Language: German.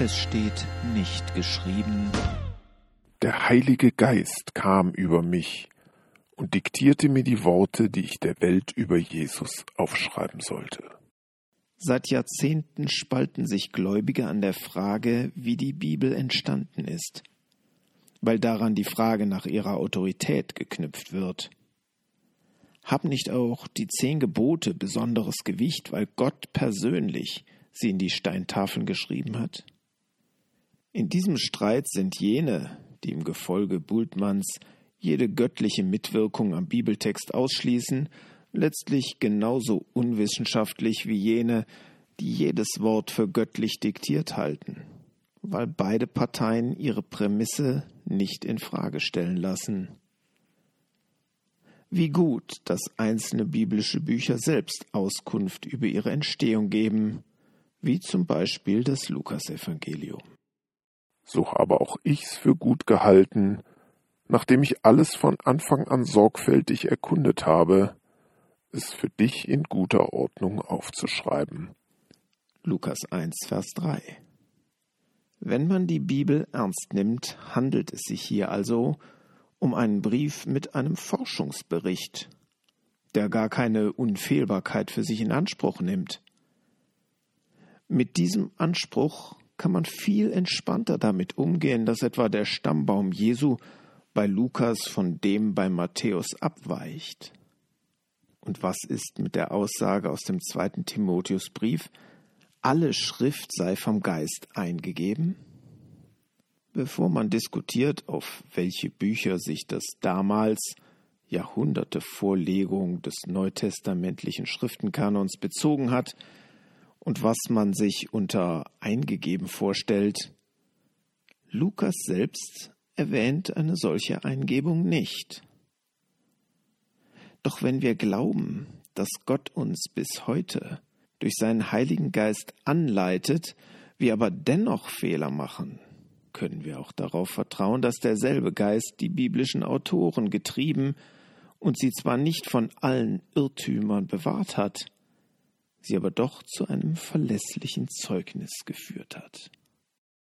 Es steht nicht geschrieben. Der Heilige Geist kam über mich und diktierte mir die Worte, die ich der Welt über Jesus aufschreiben sollte. Seit Jahrzehnten spalten sich Gläubige an der Frage, wie die Bibel entstanden ist, weil daran die Frage nach ihrer Autorität geknüpft wird. Haben nicht auch die zehn Gebote besonderes Gewicht, weil Gott persönlich sie in die Steintafeln geschrieben hat? In diesem Streit sind jene, die im Gefolge Bultmanns jede göttliche Mitwirkung am Bibeltext ausschließen, letztlich genauso unwissenschaftlich wie jene, die jedes Wort für göttlich diktiert halten, weil beide Parteien ihre Prämisse nicht in Frage stellen lassen. Wie gut, dass einzelne biblische Bücher selbst Auskunft über ihre Entstehung geben, wie zum Beispiel das Lukasevangelium. So habe auch ich's für gut gehalten, nachdem ich alles von Anfang an sorgfältig erkundet habe, es für dich in guter Ordnung aufzuschreiben. Lukas 1, Vers 3 Wenn man die Bibel ernst nimmt, handelt es sich hier also um einen Brief mit einem Forschungsbericht, der gar keine Unfehlbarkeit für sich in Anspruch nimmt. Mit diesem Anspruch kann man viel entspannter damit umgehen, dass etwa der Stammbaum Jesu bei Lukas von dem bei Matthäus abweicht. Und was ist mit der Aussage aus dem zweiten Timotheusbrief, alle Schrift sei vom Geist eingegeben? Bevor man diskutiert, auf welche Bücher sich das damals Jahrhunderte Vorlegung des neutestamentlichen Schriftenkanons bezogen hat, und was man sich unter eingegeben vorstellt. Lukas selbst erwähnt eine solche Eingebung nicht. Doch wenn wir glauben, dass Gott uns bis heute durch seinen Heiligen Geist anleitet, wir aber dennoch Fehler machen, können wir auch darauf vertrauen, dass derselbe Geist die biblischen Autoren getrieben und sie zwar nicht von allen Irrtümern bewahrt hat, sie aber doch zu einem verlässlichen Zeugnis geführt hat.